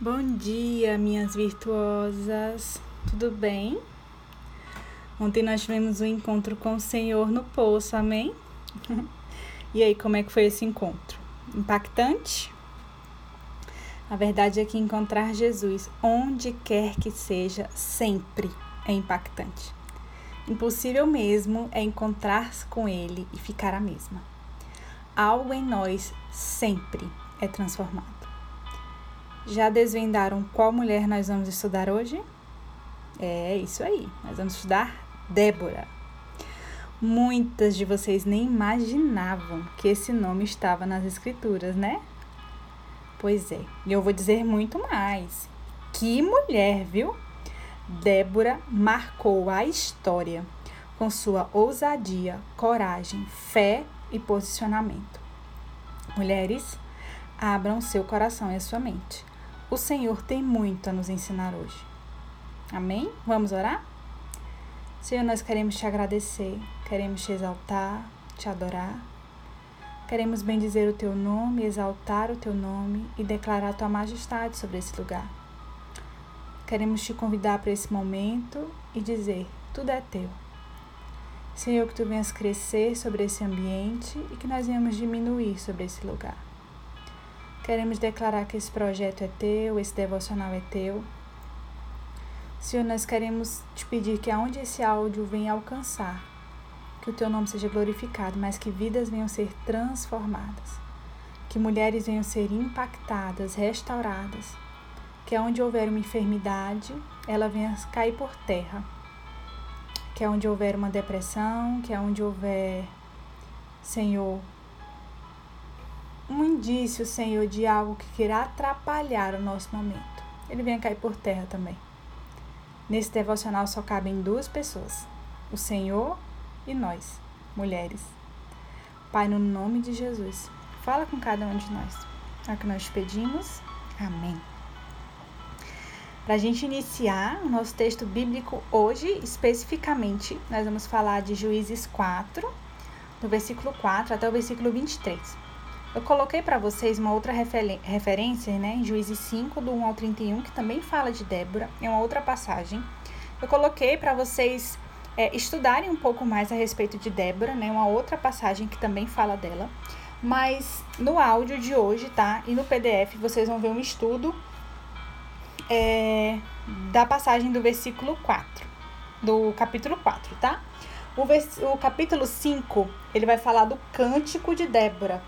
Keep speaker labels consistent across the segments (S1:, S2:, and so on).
S1: Bom dia, minhas virtuosas. Tudo bem? Ontem nós tivemos um encontro com o Senhor no poço, amém? e aí, como é que foi esse encontro? Impactante? A verdade é que encontrar Jesus onde quer que seja sempre é impactante. Impossível mesmo é encontrar-se com Ele e ficar a mesma. Algo em nós sempre é transformado. Já desvendaram qual mulher nós vamos estudar hoje? É isso aí, nós vamos estudar Débora. Muitas de vocês nem imaginavam que esse nome estava nas escrituras, né? Pois é, e eu vou dizer muito mais. Que mulher, viu? Débora marcou a história com sua ousadia, coragem, fé e posicionamento. Mulheres, abram seu coração e a sua mente. O Senhor tem muito a nos ensinar hoje. Amém? Vamos orar? Senhor, nós queremos te agradecer, queremos te exaltar, te adorar. Queremos bendizer o teu nome, exaltar o teu nome e declarar a tua majestade sobre esse lugar. Queremos te convidar para esse momento e dizer: tudo é teu. Senhor, que tu venhas crescer sobre esse ambiente e que nós venhamos diminuir sobre esse lugar. Queremos declarar que esse projeto é teu, esse devocional é teu. Senhor, nós queremos te pedir que aonde esse áudio venha alcançar, que o teu nome seja glorificado, mas que vidas venham ser transformadas, que mulheres venham ser impactadas, restauradas, que aonde houver uma enfermidade, ela venha cair por terra, que aonde houver uma depressão, que aonde houver, Senhor, um indício, Senhor, de algo que queira atrapalhar o nosso momento. Ele venha cair por terra também. Nesse devocional só cabem duas pessoas: o Senhor e nós, mulheres. Pai, no nome de Jesus, fala com cada um de nós. É o que nós te pedimos. Amém. Para a gente iniciar o nosso texto bíblico hoje, especificamente, nós vamos falar de Juízes 4, do versículo 4 até o versículo 23. Eu coloquei para vocês uma outra referência, né, em Juízes 5, do 1 ao 31, que também fala de Débora, é uma outra passagem. Eu coloquei para vocês é, estudarem um pouco mais a respeito de Débora, né, uma outra passagem que também fala dela. Mas no áudio de hoje, tá? E no PDF vocês vão ver um estudo é, da passagem do versículo 4, do capítulo 4, tá? O, vers, o capítulo 5, ele vai falar do cântico de Débora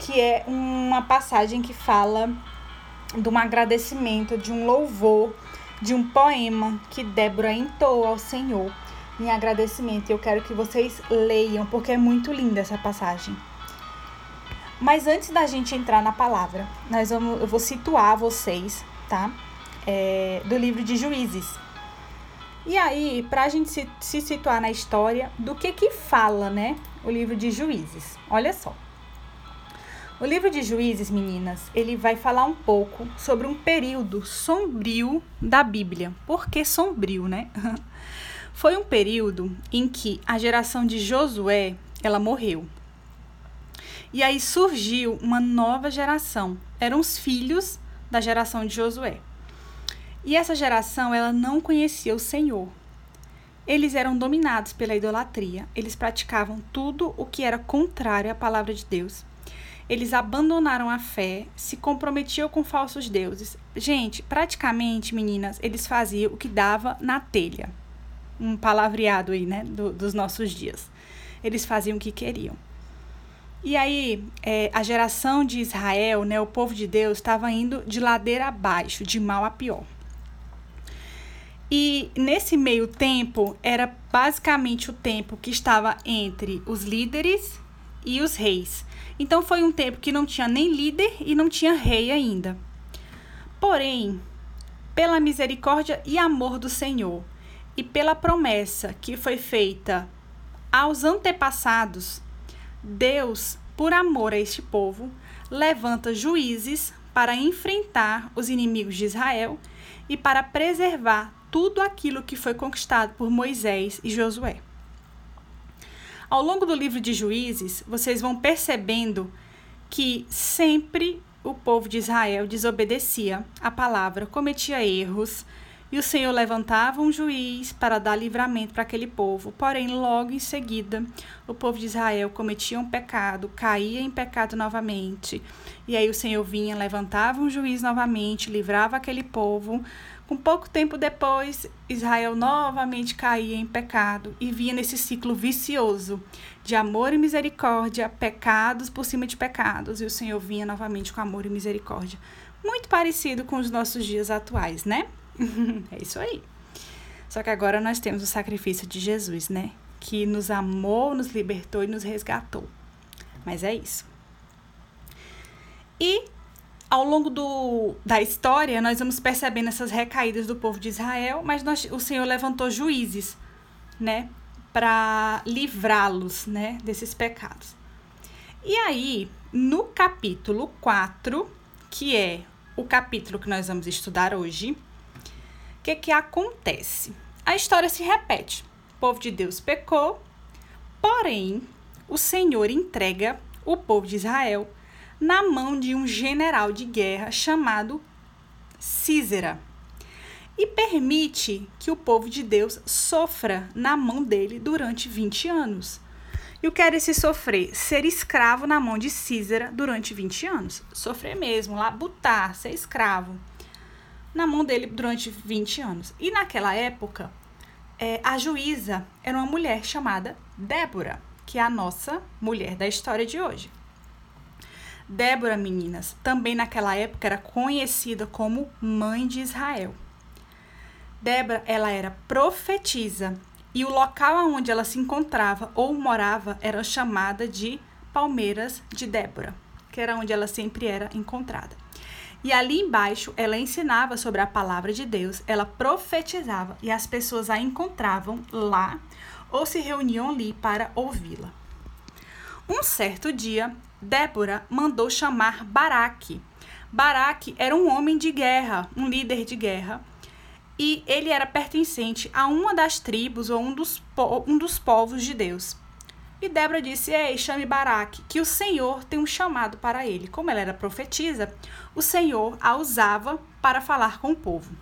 S1: que é uma passagem que fala de um agradecimento, de um louvor, de um poema que Débora entoou ao Senhor em agradecimento. Eu quero que vocês leiam, porque é muito linda essa passagem. Mas antes da gente entrar na palavra, nós vamos, eu vou situar vocês, tá? É, do livro de Juízes. E aí, para a gente se, se situar na história, do que que fala, né? O livro de Juízes. Olha só. O livro de Juízes, meninas, ele vai falar um pouco sobre um período sombrio da Bíblia. Por que sombrio, né? Foi um período em que a geração de Josué, ela morreu. E aí surgiu uma nova geração. Eram os filhos da geração de Josué. E essa geração, ela não conhecia o Senhor. Eles eram dominados pela idolatria. Eles praticavam tudo o que era contrário à palavra de Deus eles abandonaram a fé, se comprometiam com falsos deuses. Gente, praticamente, meninas, eles faziam o que dava na telha. Um palavreado aí, né, do, dos nossos dias. Eles faziam o que queriam. E aí, é, a geração de Israel, né, o povo de Deus, estava indo de ladeira abaixo, de mal a pior. E nesse meio tempo, era basicamente o tempo que estava entre os líderes e os reis. Então foi um tempo que não tinha nem líder e não tinha rei ainda. Porém, pela misericórdia e amor do Senhor e pela promessa que foi feita aos antepassados, Deus, por amor a este povo, levanta juízes para enfrentar os inimigos de Israel e para preservar tudo aquilo que foi conquistado por Moisés e Josué. Ao longo do livro de Juízes, vocês vão percebendo que sempre o povo de Israel desobedecia a palavra, cometia erros, e o Senhor levantava um juiz para dar livramento para aquele povo. Porém, logo em seguida, o povo de Israel cometia um pecado, caía em pecado novamente. E aí o Senhor vinha, levantava um juiz novamente, livrava aquele povo. Com pouco tempo depois, Israel novamente caía em pecado e vinha nesse ciclo vicioso de amor e misericórdia, pecados por cima de pecados. E o Senhor vinha novamente com amor e misericórdia. Muito parecido com os nossos dias atuais, né? é isso aí. Só que agora nós temos o sacrifício de Jesus, né? Que nos amou, nos libertou e nos resgatou. Mas é isso. E ao longo do, da história, nós vamos percebendo essas recaídas do povo de Israel, mas nós, o Senhor levantou juízes, né? Para livrá-los, né? Desses pecados. E aí, no capítulo 4, que é o capítulo que nós vamos estudar hoje, o que, que acontece? A história se repete. O povo de Deus pecou, porém, o Senhor entrega o povo de Israel na mão de um general de guerra chamado Císera e permite que o povo de Deus sofra na mão dele durante 20 anos. E o que era esse sofrer? Ser escravo na mão de Císera durante 20 anos. Sofrer mesmo, labutar, ser escravo na mão dele durante 20 anos. E naquela época, é, a juíza era uma mulher chamada Débora, que é a nossa mulher da história de hoje. Débora, meninas, também naquela época era conhecida como mãe de Israel. Débora, ela era profetisa e o local onde ela se encontrava ou morava era chamada de Palmeiras de Débora, que era onde ela sempre era encontrada. E ali embaixo ela ensinava sobre a palavra de Deus, ela profetizava e as pessoas a encontravam lá ou se reuniam ali para ouvi-la. Um certo dia, Débora mandou chamar Baraque. Baraque era um homem de guerra, um líder de guerra, e ele era pertencente a uma das tribos ou um dos, um dos povos de Deus. E Débora disse: Ei, chame Baraque, que o Senhor tem um chamado para ele. Como ela era profetisa, o Senhor a usava para falar com o povo.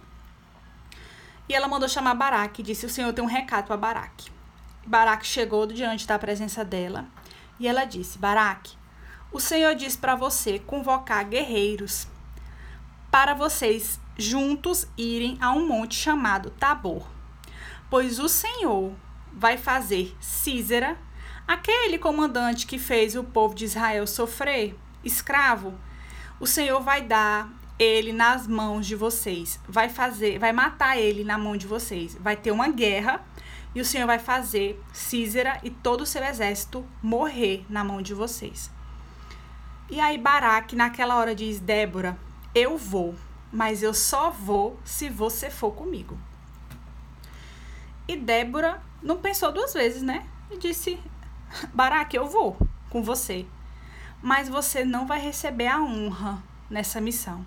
S1: E ela mandou chamar Baraque e disse: O Senhor tem um recado para Baraque. Baraque chegou diante da presença dela e ela disse: Baraque, o Senhor diz para você convocar guerreiros para vocês juntos irem a um monte chamado Tabor, pois o Senhor vai fazer Císera Aquele comandante que fez o povo de Israel sofrer, escravo, o Senhor vai dar ele nas mãos de vocês, vai fazer, vai matar ele na mão de vocês. Vai ter uma guerra e o Senhor vai fazer Císera e todo o seu exército morrer na mão de vocês. E aí Baraque naquela hora diz: Débora, eu vou, mas eu só vou se você for comigo. E Débora não pensou duas vezes, né? E disse: Baraque, eu vou com você. Mas você não vai receber a honra nessa missão.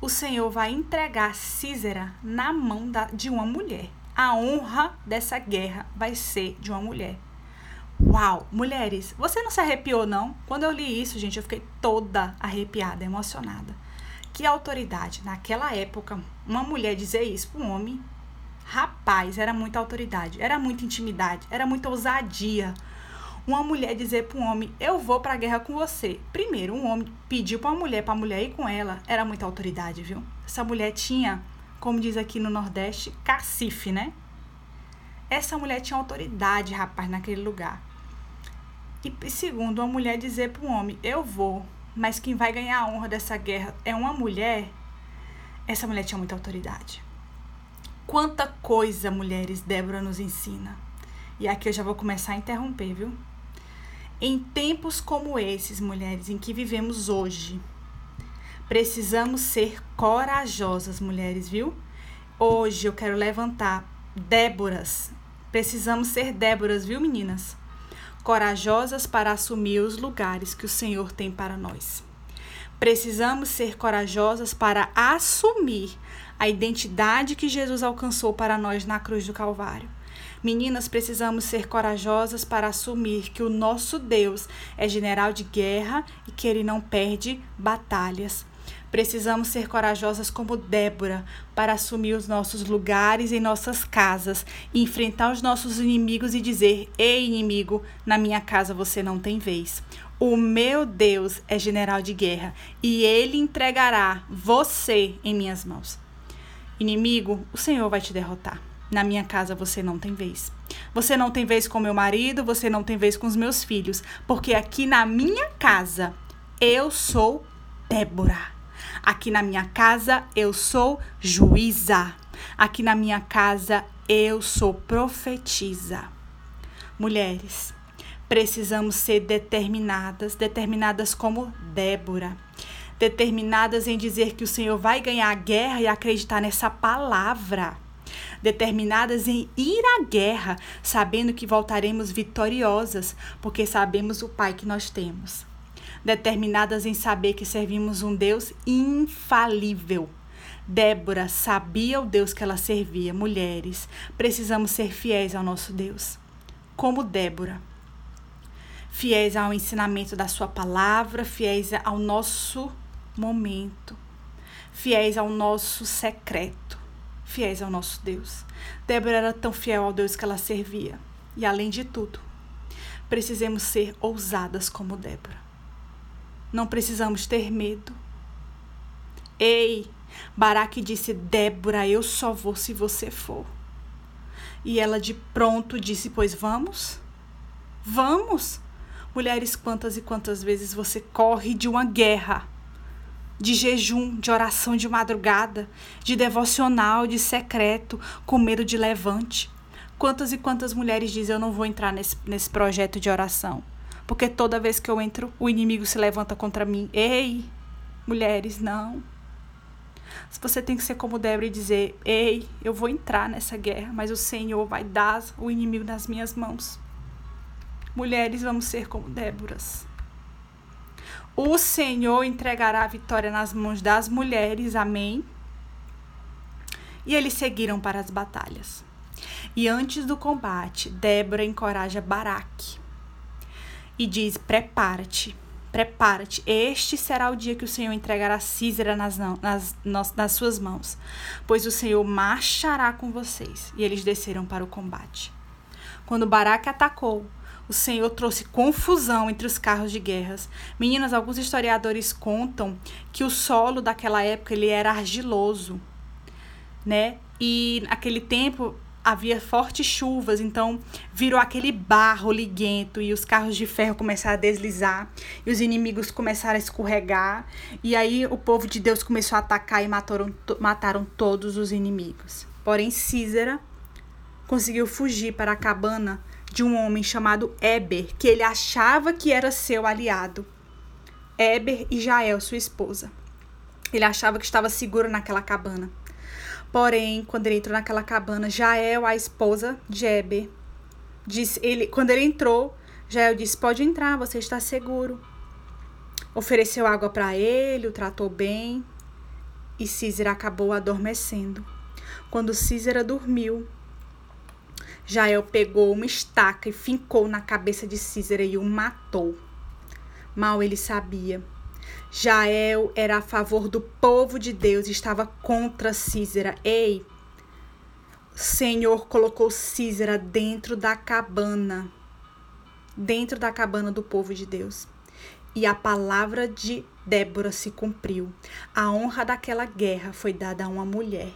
S1: O Senhor vai entregar Císera na mão da, de uma mulher. A honra dessa guerra vai ser de uma mulher. Uau! Mulheres, você não se arrepiou, não? Quando eu li isso, gente, eu fiquei toda arrepiada, emocionada. Que autoridade. Naquela época, uma mulher dizer isso para um homem, rapaz, era muita autoridade, era muita intimidade, era muita ousadia uma mulher dizer para um homem, eu vou para a guerra com você. Primeiro, um homem pediu para uma mulher, para a mulher ir com ela, era muita autoridade, viu? Essa mulher tinha, como diz aqui no Nordeste, cacife, né? Essa mulher tinha autoridade, rapaz, naquele lugar. E segundo, uma mulher dizer para um homem, eu vou, mas quem vai ganhar a honra dessa guerra é uma mulher, essa mulher tinha muita autoridade. Quanta coisa, mulheres, Débora nos ensina. E aqui eu já vou começar a interromper, viu? Em tempos como esses, mulheres, em que vivemos hoje, precisamos ser corajosas, mulheres, viu? Hoje eu quero levantar Déboras. Precisamos ser Déboras, viu, meninas? Corajosas para assumir os lugares que o Senhor tem para nós. Precisamos ser corajosas para assumir a identidade que Jesus alcançou para nós na cruz do Calvário Meninas, precisamos ser corajosas para assumir que o nosso Deus é general de guerra e que ele não perde batalhas. Precisamos ser corajosas como Débora para assumir os nossos lugares em nossas casas, enfrentar os nossos inimigos e dizer: Ei, inimigo, na minha casa você não tem vez. O meu Deus é general de guerra e ele entregará você em minhas mãos. Inimigo, o Senhor vai te derrotar. Na minha casa você não tem vez. Você não tem vez com meu marido, você não tem vez com os meus filhos, porque aqui na minha casa eu sou Débora. Aqui na minha casa eu sou juíza. Aqui na minha casa eu sou profetisa. Mulheres, precisamos ser determinadas, determinadas como Débora, determinadas em dizer que o Senhor vai ganhar a guerra e acreditar nessa palavra. Determinadas em ir à guerra, sabendo que voltaremos vitoriosas, porque sabemos o Pai que nós temos determinadas em saber que servimos um Deus infalível. Débora sabia o Deus que ela servia. Mulheres, precisamos ser fiéis ao nosso Deus. Como Débora. Fiéis ao ensinamento da Sua palavra, fiéis ao nosso momento, fiéis ao nosso secreto, fiéis ao nosso Deus. Débora era tão fiel ao Deus que ela servia. E além de tudo, precisamos ser ousadas como Débora. Não precisamos ter medo. Ei, Baraque disse: Débora, eu só vou se você for. E ela de pronto disse: Pois vamos? Vamos? Mulheres, quantas e quantas vezes você corre de uma guerra, de jejum, de oração de madrugada, de devocional, de secreto, com medo de levante? Quantas e quantas mulheres dizem: Eu não vou entrar nesse, nesse projeto de oração? Porque toda vez que eu entro, o inimigo se levanta contra mim. Ei, mulheres, não. Você tem que ser como Débora e dizer: Ei, eu vou entrar nessa guerra, mas o Senhor vai dar o inimigo nas minhas mãos. Mulheres, vamos ser como Déboras. O Senhor entregará a vitória nas mãos das mulheres, amém? E eles seguiram para as batalhas. E antes do combate, Débora encoraja Baraque e diz: Prepara-te, prepara-te. Este será o dia que o Senhor entregará Císera nas, nas, nas, nas suas mãos, pois o Senhor marchará com vocês. E eles desceram para o combate. Quando Baraque atacou, o Senhor trouxe confusão entre os carros de guerras. Meninas, alguns historiadores contam que o solo daquela época ele era argiloso, né? E naquele tempo havia fortes chuvas, então virou aquele barro liguento e os carros de ferro começaram a deslizar e os inimigos começaram a escorregar e aí o povo de Deus começou a atacar e mataram, mataram todos os inimigos. Porém, Císera conseguiu fugir para a cabana de um homem chamado Eber, que ele achava que era seu aliado. Eber e Jael, sua esposa. Ele achava que estava seguro naquela cabana. Porém, quando ele entrou naquela cabana, Jael, a esposa de Eber, disse, ele, quando ele entrou, Jael disse: Pode entrar, você está seguro. Ofereceu água para ele, o tratou bem. E Císera acabou adormecendo. Quando Císera dormiu, Jael pegou uma estaca e fincou na cabeça de Císera e o matou. Mal ele sabia Jael era a favor do povo de Deus e estava contra Císera. Ei, o Senhor colocou Císera dentro da cabana, dentro da cabana do povo de Deus. E a palavra de Débora se cumpriu. A honra daquela guerra foi dada a uma mulher.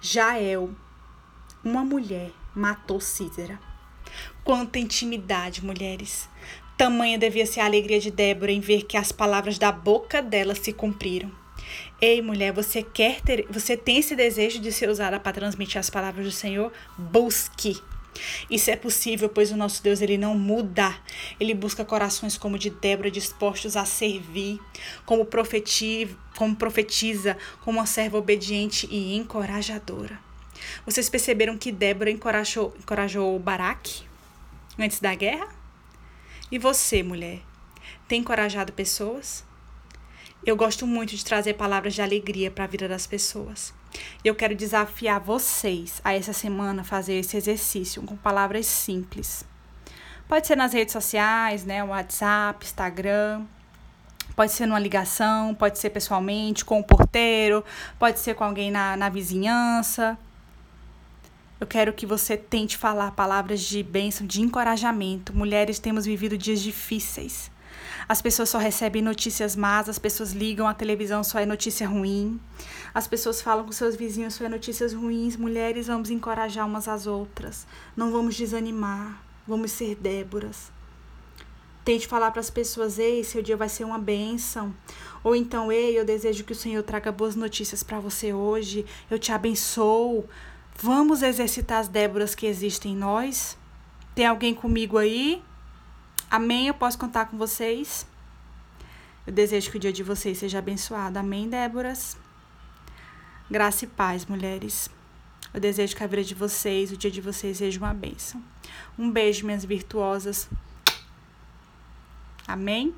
S1: Jael, uma mulher, matou Císera. Quanta intimidade, mulheres. Tamanha devia ser a alegria de Débora em ver que as palavras da boca dela se cumpriram. Ei, mulher, você quer ter, você tem esse desejo de ser usada para transmitir as palavras do Senhor? Busque. Isso é possível, pois o nosso Deus ele não muda. Ele busca corações como de Débora, dispostos a servir, como, profeti, como profetiza, como uma serva obediente e encorajadora. Vocês perceberam que Débora encorajou, encorajou Baraque antes da guerra? E você, mulher, tem encorajado pessoas? Eu gosto muito de trazer palavras de alegria para a vida das pessoas. Eu quero desafiar vocês a essa semana fazer esse exercício com palavras simples. Pode ser nas redes sociais, né? WhatsApp, Instagram. Pode ser numa ligação, pode ser pessoalmente, com o porteiro, pode ser com alguém na, na vizinhança. Eu quero que você tente falar palavras de bênção, de encorajamento. Mulheres temos vivido dias difíceis. As pessoas só recebem notícias más, as pessoas ligam a televisão, só é notícia ruim. As pessoas falam com seus vizinhos, só é notícias ruins. Mulheres, vamos encorajar umas às outras. Não vamos desanimar. Vamos ser Déboras. Tente falar para as pessoas: ei, seu dia vai ser uma bênção. Ou então, ei, eu desejo que o Senhor traga boas notícias para você hoje. Eu te abençoo. Vamos exercitar as Déboras que existem em nós? Tem alguém comigo aí? Amém? Eu posso contar com vocês? Eu desejo que o dia de vocês seja abençoado. Amém, Déboras? Graça e paz, mulheres. Eu desejo que a vida de vocês, o dia de vocês, seja uma bênção. Um beijo, minhas virtuosas. Amém?